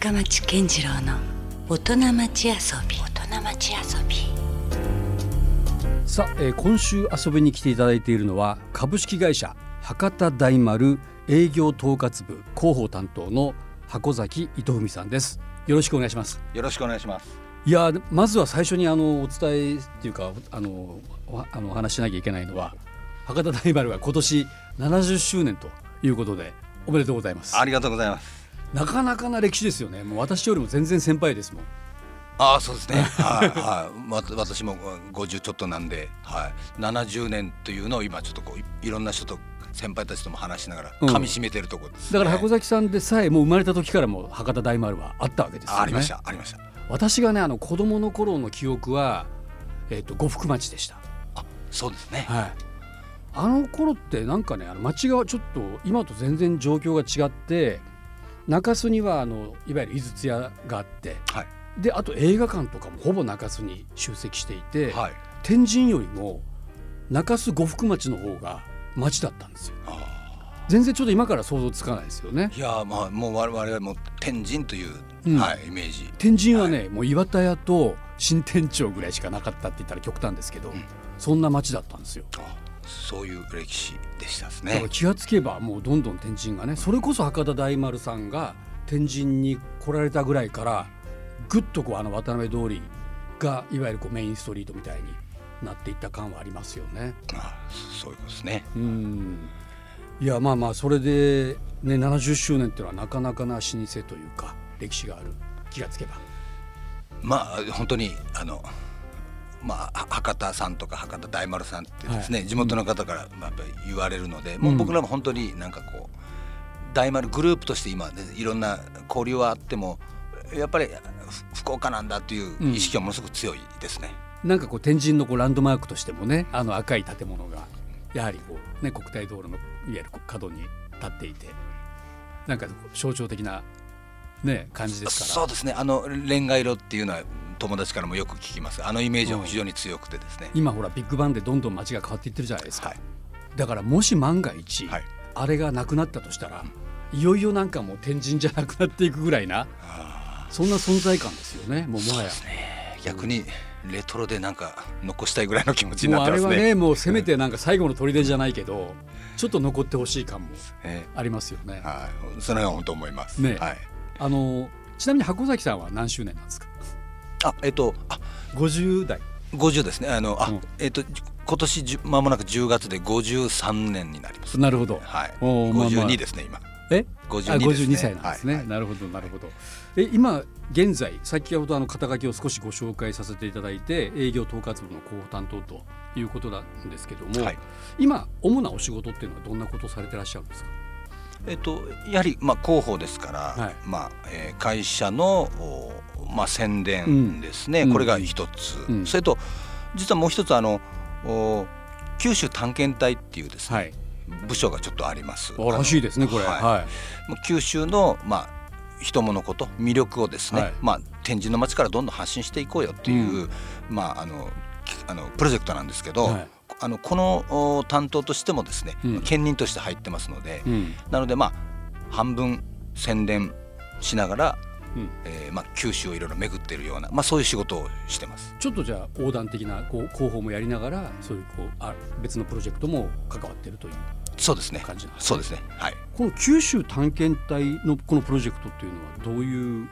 深町健次郎の大人町遊び。大人町遊び。さあ、えー今週遊びに来ていただいているのは株式会社博多大丸営業統括部広報担当の箱崎伊藤文さんです。よろしくお願いします。よろしくお願いします。いやーまずは最初にあのお伝えっていうかあのおあのお話ししなきゃいけないのは博多大丸が今年70周年ということでおめでとうございます。ありがとうございます。なかなかな歴史ですよね。もう私よりも全然先輩ですもん。ああ、そうですね。はい、はい、わ私も50ちょっとなんで、はい、70年というのを今ちょっとこういいろんな人と先輩たちとも話しながらうん。噛み締めてるところです、だから箱崎さんでさえもう生まれた時からもう博多大丸はあったわけですよね。あありました、ありました。私がねあの子供の頃の記憶はえっ、と呉服町でした。あ、そうですね。はい。あの頃ってなんかねあの町がちょっと今と全然状況が違って中洲にはあのいわゆる井筒屋があってはい、であと映画館とかもほぼ中洲に集積していて、はい。天神よりも中洲呉服町の方が町だったんですよ。あ全然ちょっと今から想像つかないですよね。ーいやー、まあ、もう我々はもう天神という、うん。はい、イメージ。天神はね、もう岩田屋と新店長ぐらいしかなかったって言ったら極端ですけど、ん。そんな町だったんですよ。あそういう歴史でしたですね。気がつけばもうどんどん天神がねそれこそ博多大丸さんが天神に来られたぐらいからぐっとこうあの渡辺通りがいわゆるこうメインストリートみたいになっていった感はありますよね。あそういうことですね。うんいやまあまあそれで、ね、70周年っていうのはなかなかな老舗というか歴史がある気がつけば。まあ本当にあのまあは博多さんとか博多大丸さんってですね、地元の方からまあやっぱり言われるので、もう僕らも本当になんかこう大丸グループとして今、ね、いろんな交流はあってもやっぱりふ福岡なんだという意識はものすごく強いですね。なんかこう天神のこうランドマークとしてもねあの赤い建物がやはりこう、ね、国体道路のいわゆる角に立っていてなんか象徴的な、ね、感じですから。そうですね。あのレンガ色っていうのは友達からもよく聞きます。あのイメージは非常に強くてですね、今ほらビッグバンでどんどん街が変わっていってるじゃないですか、はい。だからもし万が一、はい。あれがなくなったとしたらいよいよなんかもう天神じゃなくなっていくぐらいなあそんな存在感ですよねもうもはや。ー逆にレトロでなんか残したいぐらいの気持ちにもうあれはなってますね。ねもうせめてなんか最後の砦じゃないけどちょっと残ってほしい感もえありますよね。はい、それは本当思います。ねはい。あのちなみに箱崎さんは何周年なんですか？あ、えっと、あ、50代。五十ですね。あの、あ、うん。えっと、今年じゅ間もなく10月で53年になります。なるほど。はい。おーまあまあ。52ですね、今。え？あ52ですね。52歳なんですね、はいなるほどなるほど。え今現在先ほどあの肩書きを少しご紹介させていただいて営業統括部の広報担当ということなんですけども、はい。今主なお仕事っていうのはどんなことをされてらっしゃるんですか？えっと、やはり、まあ、広報ですから、はい。まあ、えー会社の、おまあ、宣伝ですね、うん。これが一つ、うん。それと実はもう一つあのお九州探検隊っていうですね、はい。部署がちょっとあります。あらしいですねこれ。はい。はもう九州の、まあ、人物こと魅力をですね、はい。まあ、天神の町からどんどん発信していこうよっていう、まあ、あのきあのプロジェクトなんですけど、はい。あのこのお担当としてもですね、うん。兼任として入ってますので、うん。なのでまあ半分宣伝しながら、うん。えーまあ、九州をいろいろ巡っているような、まあ、そういう仕事をしてます。ちょっとじゃあ横断的なこう広報もやりながらそういうこうあ別のプロジェクトも関わってるというそうですね。感じなんですね。そうですね。はい。この九州探検隊のこのプロジェクトっていうのはどういう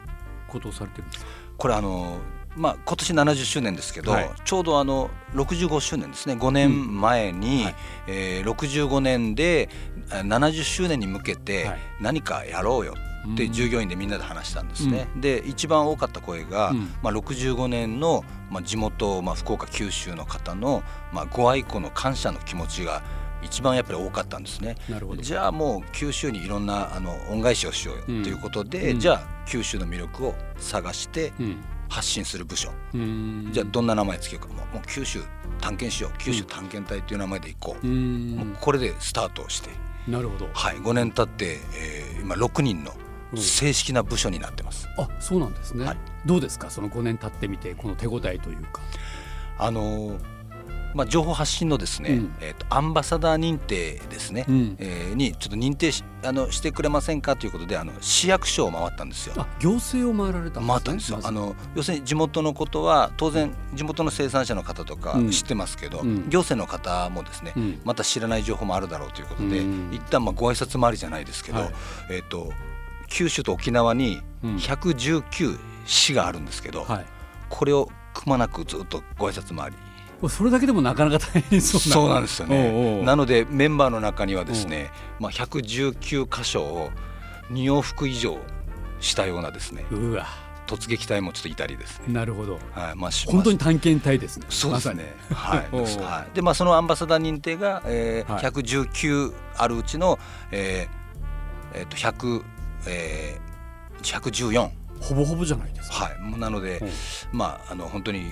ことをされてるんですか？これあのまあ今年70周年ですけど、はい。ちょうどあの65周年ですね。5年前に、はい。えー65年であ70周年に向けてはい。何かやろうよってうん。従業員でみんなで話したんですね。で一番多かった声が、うん。まあ、65年の、まあ、地元、まあ、福岡九州の方の、まあ、ご愛顧の感謝の気持ちが一番やっぱり多かったんですね。なるほど。じゃあもう九州にいろんなあの恩返しをしようよとうんいうことで、うん。じゃあ九州の魅力を探してうん。発信する部署、うん。じゃあどんな名前つけようか。もうもう九州探検しよう。九州探検隊という名前でいこう、うん。もうこれでスタートをして、なるほど。はい、5年経って、えー今6人のうん正式な部署になってます。あそうなんですね、はい。どうですか？その5年経ってみてこの手応えというか。あのーまあ、情報発信のですね、うん。えー、とアンバサダー認定ですね、うん。えーにちょっと認定しあのしてくれませんかということであの市役所を回ったんですよ。あ行政を回られたんですね。回ったんですよ、あの要するに地元のことは当然地元の生産者の方とかうん。知ってますけど、うん。行政の方もですね、うん。また知らない情報もあるだろうということで、うん。一旦まあご挨拶回りじゃないですけど、はい。えっ、と九州と沖縄にうん。119市があるんですけど、はい。これをくまなくずっとご挨拶回り。それだけでもなかなか大変そうな。そうなんですよね。なのでメンバーの中にはですね、まあ、119箇所を2往復以上したようなですねうわ。突撃隊もちょっといたりですね、なるほど。はい。まあ、し本当に探検隊ですね。そうですね。はい。はい。でまあそのアンバサダー認定が、えーはい。119あるうちの、えーえー、と100、えー、114ほぼほぼじゃないですか。はい。なので、う。んまああの本当に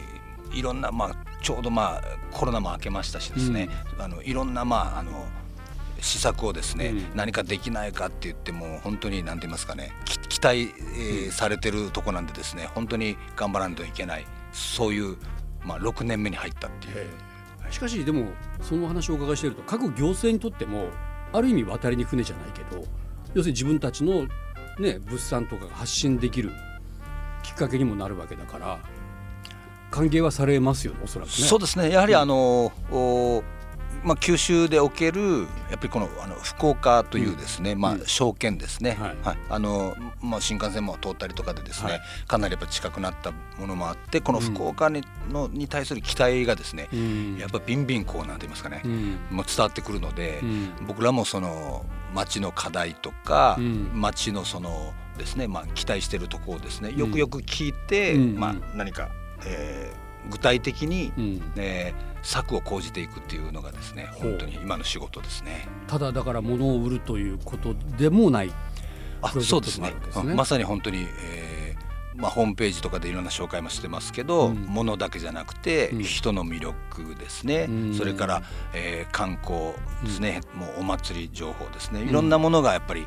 いろんなまあちょうどまあコロナも明けましたしですね、あのいろんなまああの施策をですね、うん。何かできないかって言っても本当に何て言いますかねき期待、えーされてるとこなんでですね。本当に頑張らないといけない。そういうまあ6年目に入ったっていう。ええ。しかしでもそのお話をお伺いしていると各行政にとってもある意味渡りに船じゃないけど要するに自分たちの、ね、物産とかが発信できるきっかけにもなるわけだから歓迎はされますよねおそらくね。そうですねやはりあの、おまあ、九州でおけるやっぱりこのあの福岡というですね、まあうん証券ですね、はい。はい。あのまあ、新幹線も通ったりとかでですね、はい。かなりやっぱ近くなったものもあってこの福岡に,、のに対する期待がですね、うん。やっぱビンビンこうなんて言いますかね、うん。もう伝わってくるので、うん。僕らもその町の課題とか、うん。町のそのですね、まあ、期待しているところをですねよくよく聞いて、うん。まあ、何か、えー具体的に、うん。えー策を講じていくっていうのがですね本当に今の仕事ですね。ただだから物を売るということでもない。あそうですね。ねうん。まさに本当に、えーまあ、ホームページとかでいろんな紹介もしてますけど、うん。物だけじゃなくて、うん。人の魅力ですね、うん。それから、えー観光ですね、もうお祭り情報ですね。いろんなものがやっぱり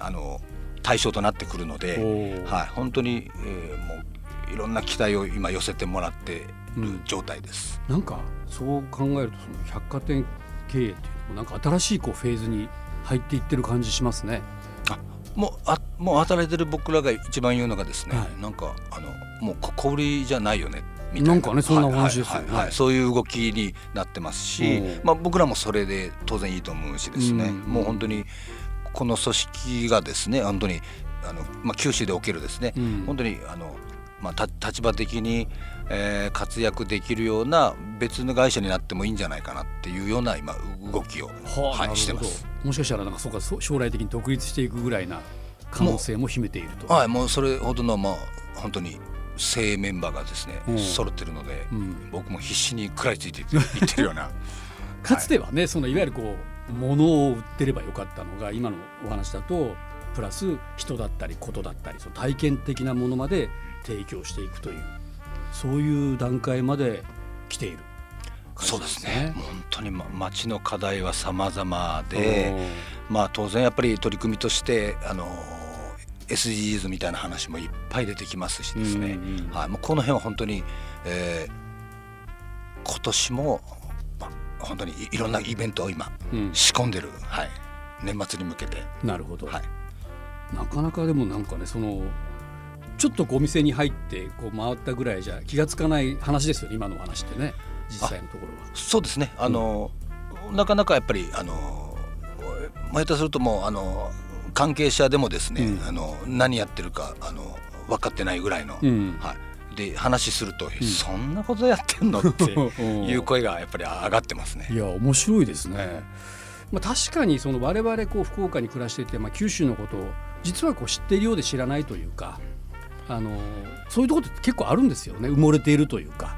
あの対象となってくるので、はい、本当に、えーもういろんな期待を今寄せてもらってうんる状態です。なんかそう考えるとその百貨店経営っていうのもなんか新しいこうフェーズに入っていってる感じしますね。あもうあもう働いてる僕らが一番言うのがですね、はい。なんかあのもうこ小売りじゃないよねみたいな。なんかねそんなお話ですよね。はいはいはいそういう動きになってますしうん、まあ、僕らもそれで当然いいと思うしですね、うん。もう本当にこの組織がですね本当にあの、まあ、九州でおけるですね、うん。本当にあの、まあ、た立場的に、えー活躍できるような別の会社になってもいいんじゃないかなっていうような今動きを、はあはい、してます。もしかしたらなんかそうか将来的に独立していくぐらいな可能性も秘めていると。はい、もうそれほどのまあ本当に精鋭メンバーがですね、うん。揃ってるので、うん。僕も必死に食らいついていって るような。かつてはね、そのいわゆるこう物を売ってればよかったのが今のお話だとプラス人だったりことだったりその体験的なものまで提供していくというそういう段階まで来ている。感じそうですね。本当にま町の課題は様々で、まあ当然やっぱり取り組みとしてあの SDGs みたいな話もいっぱい出てきますしですね。うんうん。はい、もうこの辺は本当に、えー今年も、まあ、本当にいいろんなイベントを今うん。仕込んでる、はい、年末に向けて、なるほど、はい、なかなかでもなんかねそのちょっとお店に入ってこう回ったぐらいじゃ気がつかない話ですよね今のお話ってね実際のところは。そうですね。あの、なかなかやっぱりあのまあ下手するともうあの関係者でもですね、うんあの何やってるかあの分かってないぐらいの、うんはい。で話すると、えそんなことやってんのって いう声がやっぱり上がってますね。いや面白いですね。まあ、確かにその我々こう福岡に暮らしていて、まあ、九州のことを実はこう知っているようで知らないというかあのそういうところって結構あるんですよね。埋もれているというか。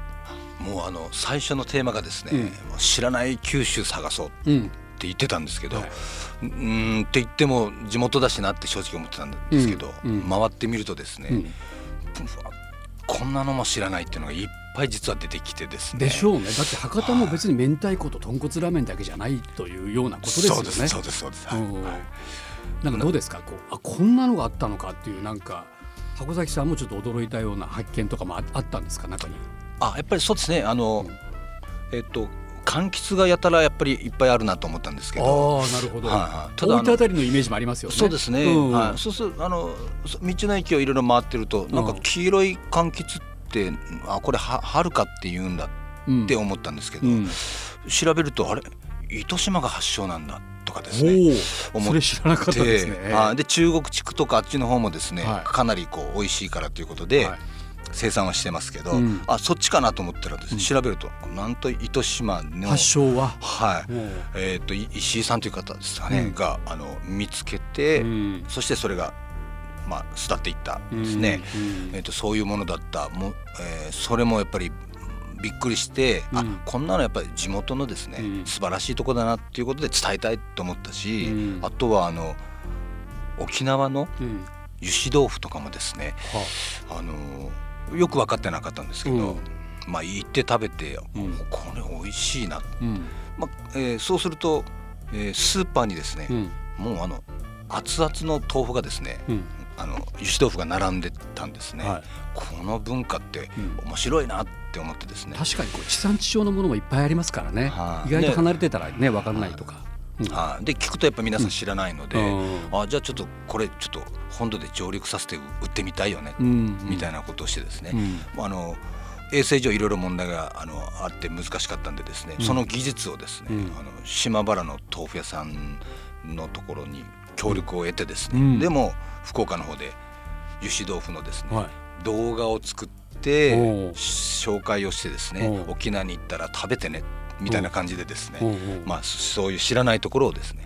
もうあの最初のテーマがですね、うん。知らない九州探そうってうん。言ってたんですけど、はい。うーんって言っても地元だしなって正直思ってたんですけど、うん。うん。回ってみるとですね、こんなのも知らないっていうのがいっぱい実は出てきてですね。でしょうね。だって博多も別に明太子と豚骨ラーメンだけじゃないというようなことですよね。そうですそうですそうです。はい。なんかどうですか？こうあこんなのがあったのかっていうなんか箱崎さんもちょっと驚いたような発見とかもああったんですか中に。あやっぱりそうですね。あの、うん。えっと柑橘がやたらやっぱりいっぱいあるなと思ったんですけど。ああなるほど、はいはい。ただ大分あたりのイメージもありますよね。そうですね、うん。はい、そうするあのそ道の駅をいろいろ回ってるとなんか黄色い柑橘ってあこれは春かって言うんだうんって思ったんですけど、うん。調べるとあれ糸島が発祥なんだとかですおねお思知らなかったですね。であで中国地区とかあっちの方もですね、はい。かなりこう美味しいからということで、はい。生産はしてますけど、うん。あそっちかなと思ったらですね、うん。調べるとなんと糸島の発祥は？はい、えー、とい石井さんという方ですかね、うん。があの見つけて、うん。そしてそれがまあ巣立っていったんですね、うん。えー、とそういうものだった。もう、えーそれもやっぱりびっくりして、うん。あこんなのやっぱり地元のですね、うん。素晴らしいとこだなっていうことで伝えたいと思ったし、うん。あとはあの沖縄のうん。油脂豆腐とかもですね、はあ。のよく分かってなかったんですけど、うん。まあ行って食べて、うん。これ美味しいな、うん。まあえーそうすると、えースーパーにですね、うん。もうあの熱々の豆腐がですね、うん。あの油脂豆腐が並んでたんですね、はいこの文化ってうん。面白いなって思ってですね、確かにこう地産地消のものもいっぱいありますからね、はい。意外と離れてたらね分からないとか、うん。はい。で聞くとやっぱ皆さん知らないので、うん。あじゃあちょっとこれちょっと本土で上陸させて売ってみたいよね、うん。みたいなことをしてですね、うん。あの衛生上いろいろ問題があのあって難しかったんでですね、うん。その技術をですね、うん。あの島原の豆腐屋さんのところに協力を得てですね、うん。でも福岡の方で油脂豆腐のですね、はい動画を作って紹介をしてですね沖縄に行ったら食べてねみたいな感じでですね、まあそういう知らないところをですね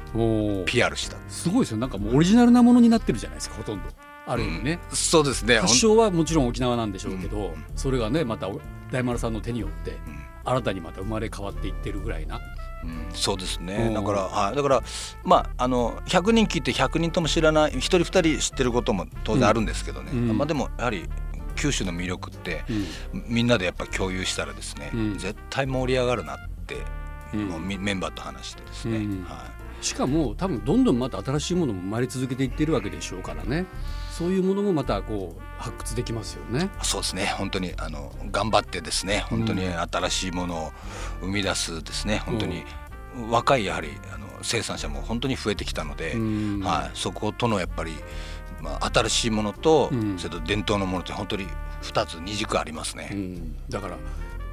PR した。すごいですよ。なんかもうオリジナルなものになってるじゃないですかほとんど。ある意味ね、うん。そうですね。発祥はもちろん沖縄なんでしょうけど、うん。それがねまた大丸さんの手によって新たにまた生まれ変わっていってるぐらいな、うん、そうですうん。ねだから、はい、だからまああの100人聞いて100人とも知らない1人2人知ってることも当然あるんですけどね、うん。まあ、でもやはり九州の魅力ってうん。みんなでやっぱ共有したらですね、うん。絶対盛り上がるなって、うん。もうみメンバーと話してですね、うん。はしかも多分どんどんまた新しいものも生まれ続けていってるわけでしょうからねそういうものもまたこう発掘できますよね。い、そうですね。本当にあの頑張ってですね本当に新しいものを生み出すですね。本当に若いやはりあの生産者も本当に増えてきたので、うん。はい、そことのやっぱり、まあ、新しいものと、うん。それと伝統のものって本当に2つ二軸ありますね。うん、だから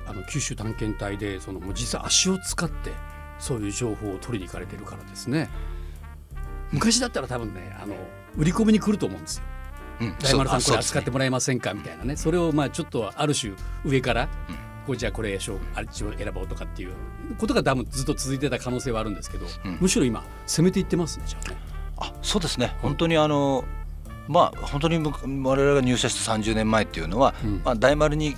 あの九州探検隊でそのもう実際足を使ってそういう情報を取りに行かれてるからですね。昔だったら多分ねあの売り込みに来ると思うんですよ。うん。大丸さんこれ扱ってもらえませんか？みたいなね。それをまあちょっとある種上から、うん。こうじゃあこれしょうあれちを選ぼうとかっていうことが多分ずっと続いてた可能性はあるんですけど、うん。むしろ今攻めていってますねじゃあね。あそうですね。本当にあのまあ本当に僕我々が入社した30年前っていうのは、うん。まあ、大丸に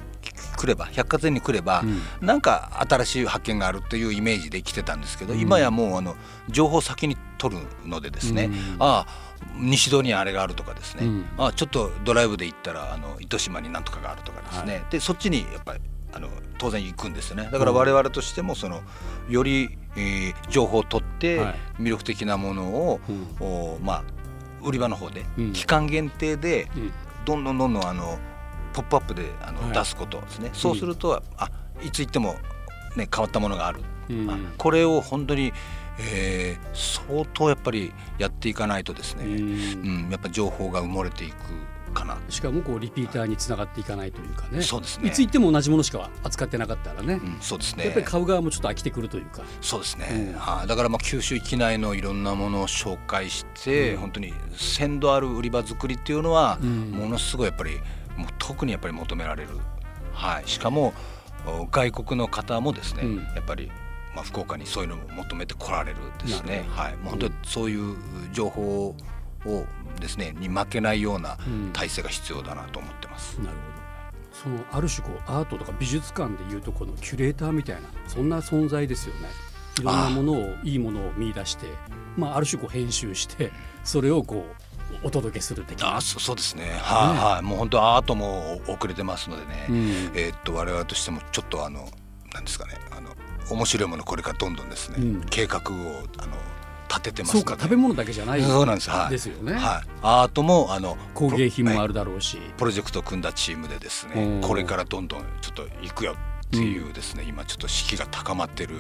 来れば百貨店に来れば、うん。なんか新しい発見があるというイメージで来てたんですけど、うん。今やもうあの情報を先に取るのでですね、うん。ああ西戸にあれがあるとかですね、うん。ああちょっとドライブで行ったらあの糸島になんとかがあるとかですね、でそっちにやっぱりあの当然行くんですよね。だから我々としてもそのより、えー情報を取ってはい。魅力的なものを、うん。おまあ売り場の方で、うん。期間限定でうん。どんどんどんどんあのポップアップであの、はい。出すことですね。そうすると、あいつ行っても、ね、変わったものがある、うん。あこれを本当に、えー相当やっぱりやっていかないとですね、うん。うんやっぱ情報が埋もれていくかな、しかもこうリピーターにつながっていかないというかね。そうですね。いつ行っても同じものしか扱ってなかったらね、うん、そうですね。やっぱり買う側もちょっと飽きてくるというか。そうですね、うん。はい。だからまあ九州域内のいろんなものを紹介して、うん。本当に鮮度ある売り場作りっていうのは、うん。ものすごいやっぱりもう特にやっぱり求められる、はい、しかもお外国の方もですね、うん。やっぱり、まあ、福岡にそういうのを求めて来られるですね、はい、もう本当にそういう情報をですねに負けないようなうん。体制が必要だなと思ってます。なるほど。そのある種こうアートとか美術館でいうとこのキュレーターみたいなそんな存在ですよね。いろんなものをいいものを見出してまあ、ある種こう編集してそれをこうお届けするあそそうですね。はい、はい、もう本当アートも遅れてますのでね、うん。えーっと我々としてもちょっとあのなんですかね。あの面白いものこれからどんどんですね、うん。計画をあの立ててますそうのでか食べ物だけじゃないそうなんです。はい。ですよね、はい、アートもあの工芸品もあるるだろうし、プロジェクトを組んだチームでですおねーこれからどんどんちょっと行くよっていうですね、今ちょっと士気が高まってる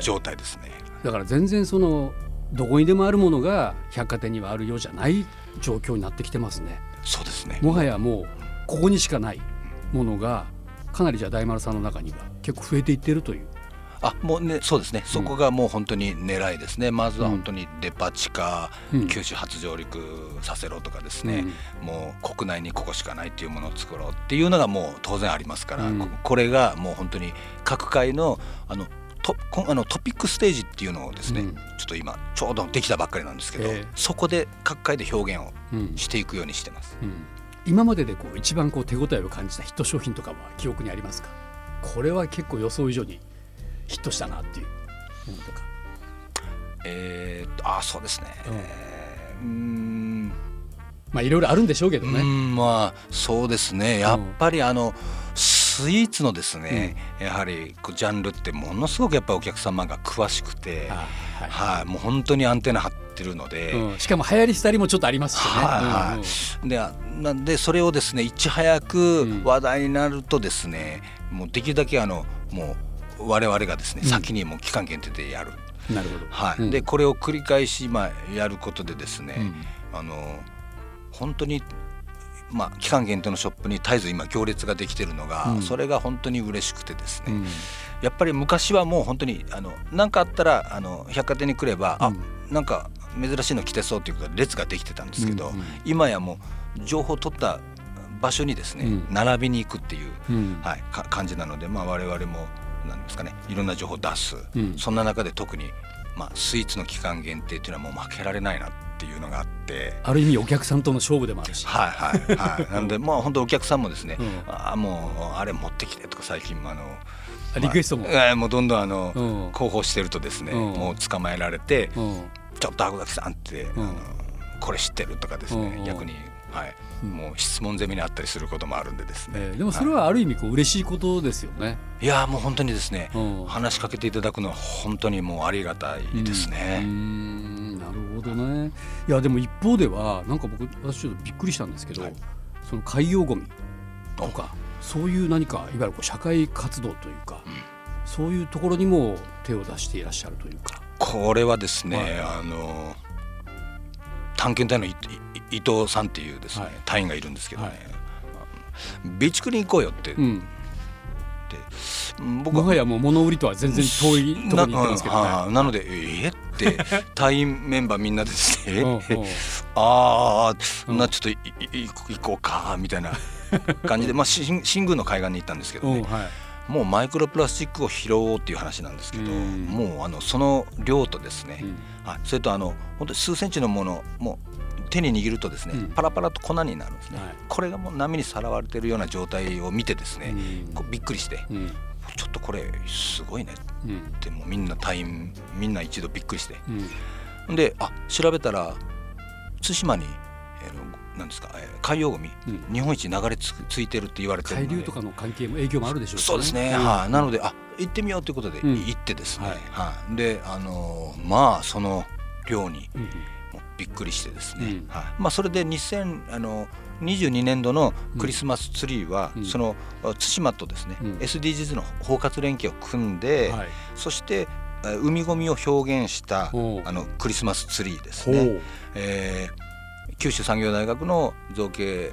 状態ですね。だから全然そのどこにでもあるものが百貨店にはあるようじゃない状況になってきてますね。そうですね。もはやもうここにしかないものがかなりじゃあ大丸さんの中には結構増えていってるという。あもうねそうですね。そこがもう本当に狙いですね、まずは本当にデパ地下、うん。九州初上陸させろとかですね、もう国内にここしかないっていうものを作ろうっていうのがもう当然ありますから、これがもう本当に各界のあのトこあのトピックステージっていうのをですね、うんちょっと今ちょうどできたばっかりなんですけど、ええそこで各界で表現をうんしていくようにしてます。うん今まででこう一番こう手応えを感じたヒット商品とかは記憶にありますか？これは結構予想以上にヒットしたなっていうものとか。えーっとあそうですね。うーんまあいろいろあるんでしょうけどね。うんまあそうですねやっぱりあのスイーツのですね、やはりこうジャンルってものすごくやっぱりお客様が詳しくて、あはい。はい。もう本当にアンテナ張ってるので。うん。しかも流行り廃りもちょっとありますしね。はい。はい。であなんでそれをですねいち早くうん。話題になるとですね、もうできるだけあのもう我々がですね、うん。先にもう期間限定でやる、うんなるほど。はい。うん。でこれを繰り返しまあやることでですね、うん。あの本当に、まあ、期間限定のショップに絶えず今行列ができてるのが、うん。それが本当に嬉しくてですね、うん。やっぱり昔はもう本当にあの何かあったらあの百貨店に来れば、うん。あなんか珍しいの着てそうっていうか列ができてたんですけど、うんうん。今やもう情報を取った場所にですね、うん。並びに行くっていう、うん。はい、か感じなので、まあ、我々もなんですかねいろんな情報を出す、うん。そんな中で特に、まあ、スイーツの期間限定っていうのはもう負けられないなっていうのがあって。ある意味お客さんとの勝負でもあるし。はいはいはい。なのでまあ本当お客さんもですね、うんああもうあれ持ってきてとか最近もあのあリクエストも。まあえーもうどんどんあの、うん広報してるとですね、うんもう捕まえられて、うんちょっと箱崎さんって、んあのこれ知ってるとかですね、うん逆にはい、うんもう質問攻めにあったりすることもあるんでですね。えーでもそれはある意味こう嬉しいことですよね。いやーもう本当にですね、うん話しかけていただくのは本当にもうありがたいですうね。んなるほどね。いやでも一方ではなんか僕私ちょっとびっくりしたんですけど、はい。その海洋ゴミとかそういう何かいわゆるこう社会活動というか、そういうところにも手を出していらっしゃるというか。これはですね、はい。あの探検隊の伊藤さんっていうですね、はい。隊員がいるんですけどね、はい。備蓄に行こうよって言って、うん。うん僕もはやもう物売りとは全然遠いところに行ってますけどね。なうんなので「えっ?」って隊員メンバーみんなでですね「うんうんえ ああうんなちょっと行こうか」みたいな 感じで、まあ、新新宮の海岸に行ったんですけどね。もうマイクロプラスチックを拾おうっていう話なんですけど、うんもうあのその量とですね、うんはい、それとあの本当に数センチのものもう手に握るとですね、うん。パラパラと粉になるんですね、はい。これがもう波にさらわれてるような状態を見てですね、うん。こうびっくりして、うん。ちょっとこれすごいね。うん。ってもうみんな隊員みんな一度びっくりして。うん。であ調べたら対馬に、えーのなんですか、えー海洋ゴミ、うん。日本一流れつついてるって言われてる海流とかの関係も影響もあるでしょうしそうですね、ん。はい、なのであ行ってみようということでうん。行ってですね、はい。はい。であのーまあその量にうんびっくりしてですね、うん。はい。まあ、それで2000あの22年度のクリスマスツリーは、うん。そのあ対馬とですね、うん。SDGs の包括連携を組んで、はい。そしてえー海ごみを表現したあのクリスマスツリーですほね。う。えー九州産業大学の造形、え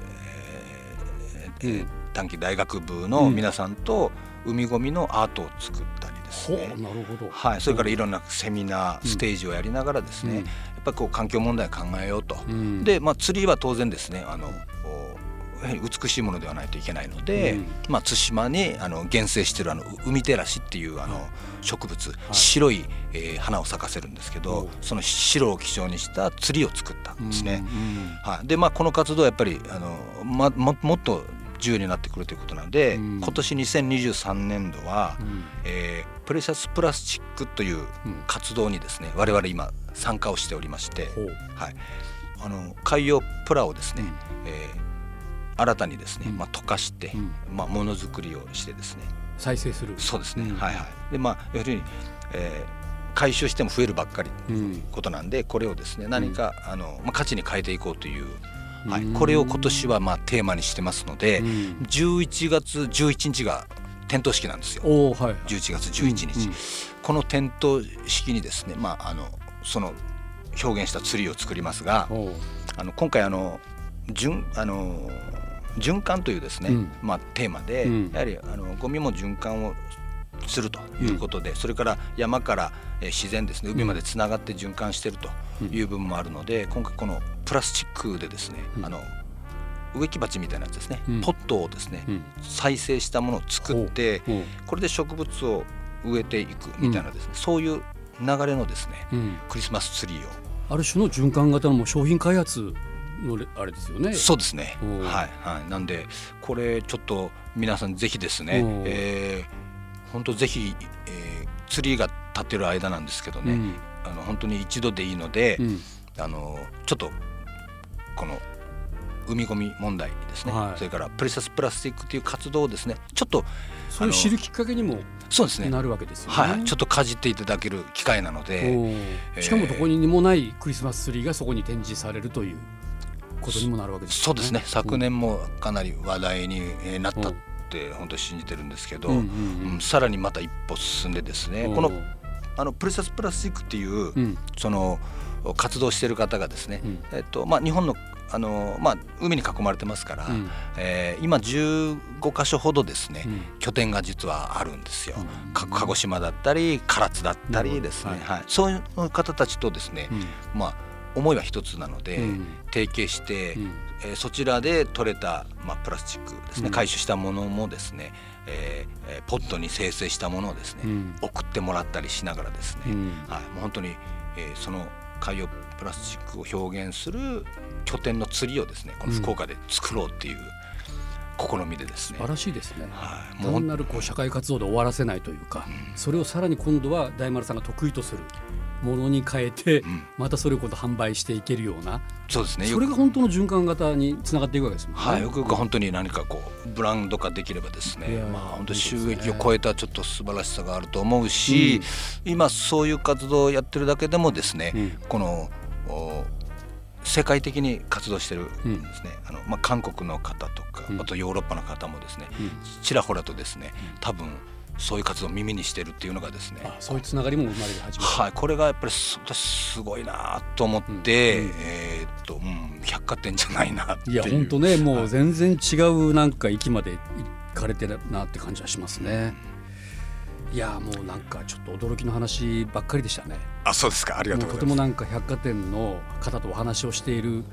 ー短期大学部の皆さんと海ごみのアートを作ったりですね。なるほど。はい、それからいろんなセミナー、ステージをやりながらですね、ぱりこう環境問題を考えようと、うん。で、まあ、ツリーは当然ですねあのこうやはり美しいものではないといけないので、うん。まあ、対馬にあの原生しているあのう海照らしっていうあの植物、い。白い、えー花を咲かせるんですけおどうその白を基調にしたツリーを作ったんですね。うんはい、でまあこの活動はやっぱりあの、ま、ももっと重要になってくるということなので、うん。今年2023年度は、うん。えープレシャスプラスチックといううん。活動にですね我々今参加をしておりまして、はい、あの海洋プラをですね、うん。えー新たにですね、うん。まあ、溶かして、うん。まあ、ものづくりをしてですね。再生する。そうですね、うん。はいはい。でまあ要するに、えー回収しても増えるばっかりとういうん。ことなんで、これをですね何か、あのまあ、価値に変えていこうという、はい。うんこれを今年はまあテーマにしてますので、うん。11月11日が点灯式なんですよ。はい11月11日、この点灯式にですね、まあ、あのその表現したツリーを作りますがあの今回あの循あの循環というですね、うん。まあ、テーマで、うん。やはりあのゴミも循環をするということで、それから山からえー自然ですね海までつながって循環しているという部分もあるので、今回このプラスチックでですね、うん。あの植木鉢みたいなやつですね、うん。ポットをですね、うん。再生したものを作ってこれで植物を植えていくみたいなですね、そういう流れのですねうん。クリスマスツリーを。ある種の循環型のもう商品開発のレあれですよね。そうですね。はいはい。なんでこれちょっと皆さんぜひですねえー本当ぜひ、えーツリーが立ってる間なんですけどね、うん。あの本当に一度でいいので、うん。あのちょっとこの海ごみ問題ですね、はい。それからプレシャスプラスチックという活動をですねちょっとそういう知るきっかけにもそうですね。なるわけですよね。はい、ちょっとかじっていただける機会なので、しかもどこにもないクリスマスツリーがそこに展示されるということにもなるわけですよそうですね。昨年もかなり話題にえーなったって本当に信じてるんですけど、うんうんうん。さらにまた一歩進んでですねう。んこのあのプレシャスプラスチックっていう、うん。その活動している方がですね、うん。えっとまあ、日本のあの、まあ、海に囲まれてますから、うん。えー今15箇所ほどですね、うん。拠点が実はあるんですよ。うん。か鹿児島だったり唐津だったりですね、なるほど。はい。そういう方たちとですね、うん。まあ、思いは一つなので、うん。提携して、うん。えーそちらで取れた、まあ、プラスチックですね、うん。回収したものもですね、えーえーポットに生成したものをですね、うん。送ってもらったりしながらですね、うん。はい、もう本当に、えーその海洋プラスチックを表現する拠点の釣りをですねこの福岡で作ろうっていう試みでですね、素晴らしいですね。はい、単なるこう社会活動で終わらせないというか、それをさらに今度は大丸さんが得意とするものに変えて、ん。またそれを今度販売していけるような、そうですね。それが本当の循環型につながっていくわけですもんね。はい、よくよく本当に何かこうブランド化できればですね。まあ本当に収益を超えたちょっと素晴らしさがあると思うし、今そういう活動をやってるだけでもですね、うん。このお世界的に活動してるんですね、あのまあ、韓国の方とか、うん。あとヨーロッパの方もですね、うん。ちらほらとですね多分そういう活動を耳にしてるっていうのがですねあそういうつながりも生まれ始めた。はい、これがやっぱりす私すごいなと思って、うんうんえーっと、うん、百貨店じゃないなっていういや本当ねもう全然違うなんか域まで行かれてるなって感じはしますね。いやもうなんかちょっと驚きの話ばっかりでしたね。あそうですかありがとうございますとてもなんか百貨店の方とお話をしている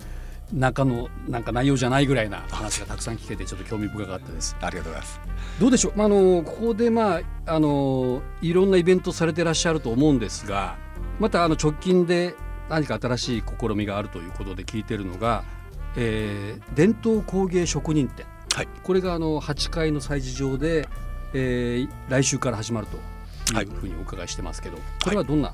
中のなんか内容じゃないぐらいな話がたくさん聞けてちょっと興味深かったです。ありがとうございます。どうでしょう、まあ、あのここで、まあ、あのいろんなイベントされてらっしゃると思うんですがまたあの直近で何か新しい試みがあるということで聞いてるのが、えー伝統工芸職人展。はい。これがあの8階の催事場で、えー来週から始まるとはい。いうふうにお伺いしてますけど、これはどんな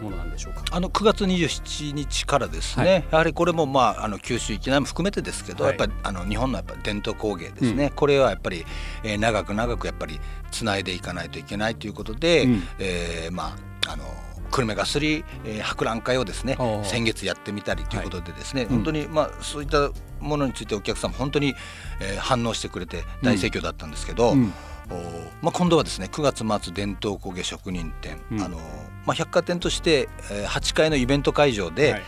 ものなんでしょうか？あの9月27日からですね、はい。やはりこれもまああの九州域内も含めてですけど、はい。やっぱりあの日本のやっぱ伝統工芸ですね、これはやっぱり、えー長く長くやっぱりつないでいかないといけないということで、うん。えーまああの久留米がすり、えー博覧会をですね先月やってみたりということでですね、ん本当にまあそういったものについてお客さんも本当に、えー反応してくれて大盛況だったんですけど、うん。おまあ、今度はですね9月末伝統工芸職人展、うん。あのまあ、百貨店として、えー8階のイベント会場で、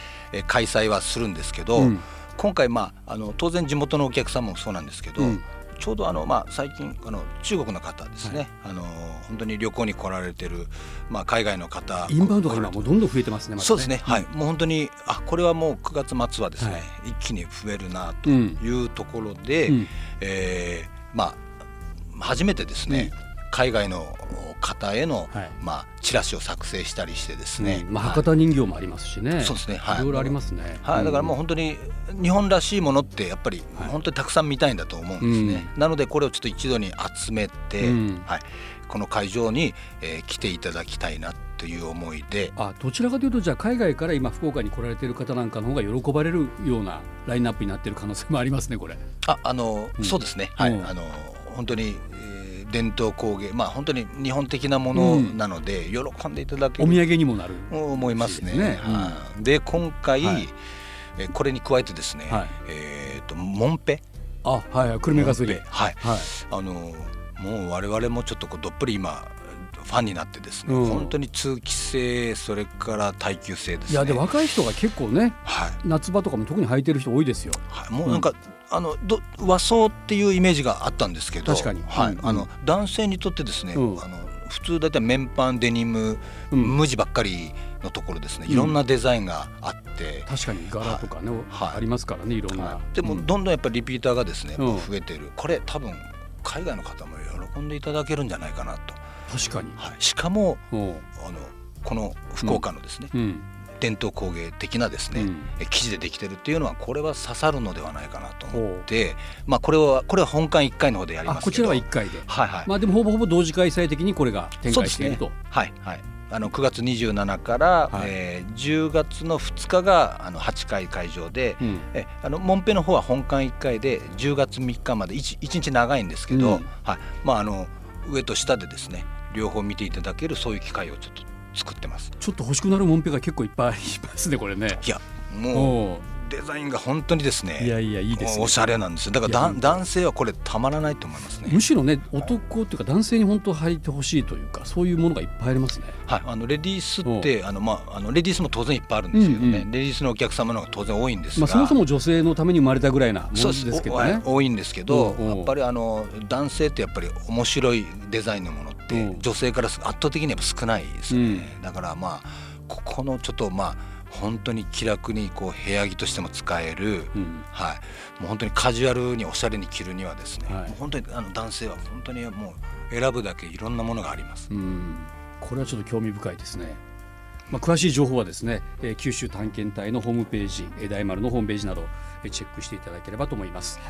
開催はするんですけど、うん。今回、まあ、あの当然地元のお客さんもそうなんですけど、うん。ちょうどあの、まあ、最近あの中国の方ですね、あの本当に旅行に来られてる、まあ、海外の方インバウンドが今もうどんどん増えてますね。またそうですね、はい、もう本当にあこれはもう9月末はですね、はい。一気に増えるなとうん。いうところで、うん。えーまあ初めてですね、海外の方への、はい。まあ、チラシを作成したりしてですね、うん。まあ、はい。博多人形もありますしね。そうですね。はい。いろいろありますね。はい、だからもううん本当に日本らしいものってやっぱりはい。本当にたくさん見たいんだと思うんですね、なのでこれをちょっと一度に集めて、うん。はい、この会場に、えー来ていただきたいなという思いで。あどちらかというとじゃあ海外から今福岡に来られている方なんかの方が喜ばれるようなラインナップになっている可能性もありますねこれ。ああの、うん。そうですね。はい、うん。あの本当に、えー伝統工芸まあ本当に日本的なものなので、喜んでいただけるお土産にもなる。と思いますね。ねうんはい。で今回、はい。えーこれに加えてですね、はい。えっ、とモンペあはいはい久留米がすり。モンペはい。はい。あのもう我々もちょっとこうどっぷり今ファンになってですね、うん。本当に通気性それから耐久性ですね。いやで若い人が結構ねはい。夏場とかも特に履いてる人多いですよ。はい、もうなんか、あのど和装っていうイメージがあったんですけど確かに。はい。うんあの男性にとってですね、うん。あの普通だいたい綿パンデニム、うん。無地ばっかりのところですね。うん。いろんなデザインがあって、確かに柄とかね、はい。ありますからねい。ろんな。はいでもうん。どんどんやっぱりリピーターがですね、うん。増えてる。これ多分海外の方も喜んでいただけるんじゃないかなと、確かに。はい、しかもあのこの福岡のですね、うん伝統工芸的なですね、うん。え生地でできてるっていうのはこれは刺さるのではないかなと思って、まあ、これはこれは本館1回の方でやりますけどあこちらは1回で。はいはい、まあでもほぼほぼ同時開催的にこれが展開していると。はいはい。あの9月27から、はい。えー10月の2日があの8回会場で、うん。えあのモンペの方は本館1回で10月3日まで 1, 1日長いんですけど、うん。はい。まあ、あの上と下でですね両方見ていただけるそういう機会をちょっと作ってます。ちょっと欲しくなるもんぺが結構いっぱい いますねこれね。いやもうデザインが本当にですねいやいやいいですね。おしゃれなんですよ。だから男性はこれたまらないと思いますね。む。しろね男っていうか男性に本当履いてほしいというかそういうものがいっぱいありますね。はい、あのレディースってあの、まあ、あのレディースも当然いっぱいあるんですけどね、うんうんレディースのお客様の方が当然多いんですが、まあそもそも女性のために生まれたぐらいなもんそうですけどおね。多いんですけど、うんうん。やっぱりあの男性ってやっぱり面白いデザインのものって、うん。女性からす圧倒的にやっぱ少ないですよね、だからまあここのちょっとまあ本当に気楽にこう部屋着としても使える、うんはい、もう本当にカジュアルにおしゃれに着るにはですね、はいもう本当にあの男性は本当にもう選ぶだけいろんなものがあります。うんこれはちょっと興味深いですね。まあ、詳しい情報はですね、えー九州探検隊のホームページ、えー大丸のホームページなど、えーチェックしていただければと思います。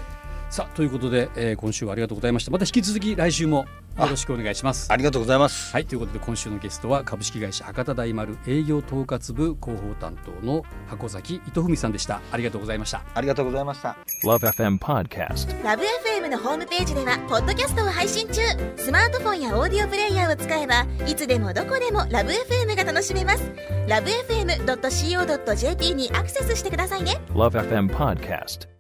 さあということで、えー今週はありがとうございました。また引き続き来週もよろしくお願いします。ありがとうございます。はいということで今週のゲストは株式会社博多大丸営業統括部広報担当の箱崎糸文さんでした。ありがとうございました。ありがとうございました。Love FM Podcast. ラブ f m のホームページではポッドキャストを配信中スマートフォンやオーディオプレイヤーを使えばいつでもどこでもラブ f m が楽しめますラブ FM.co.jp にアクセスしてくださいね Love FM Podcast.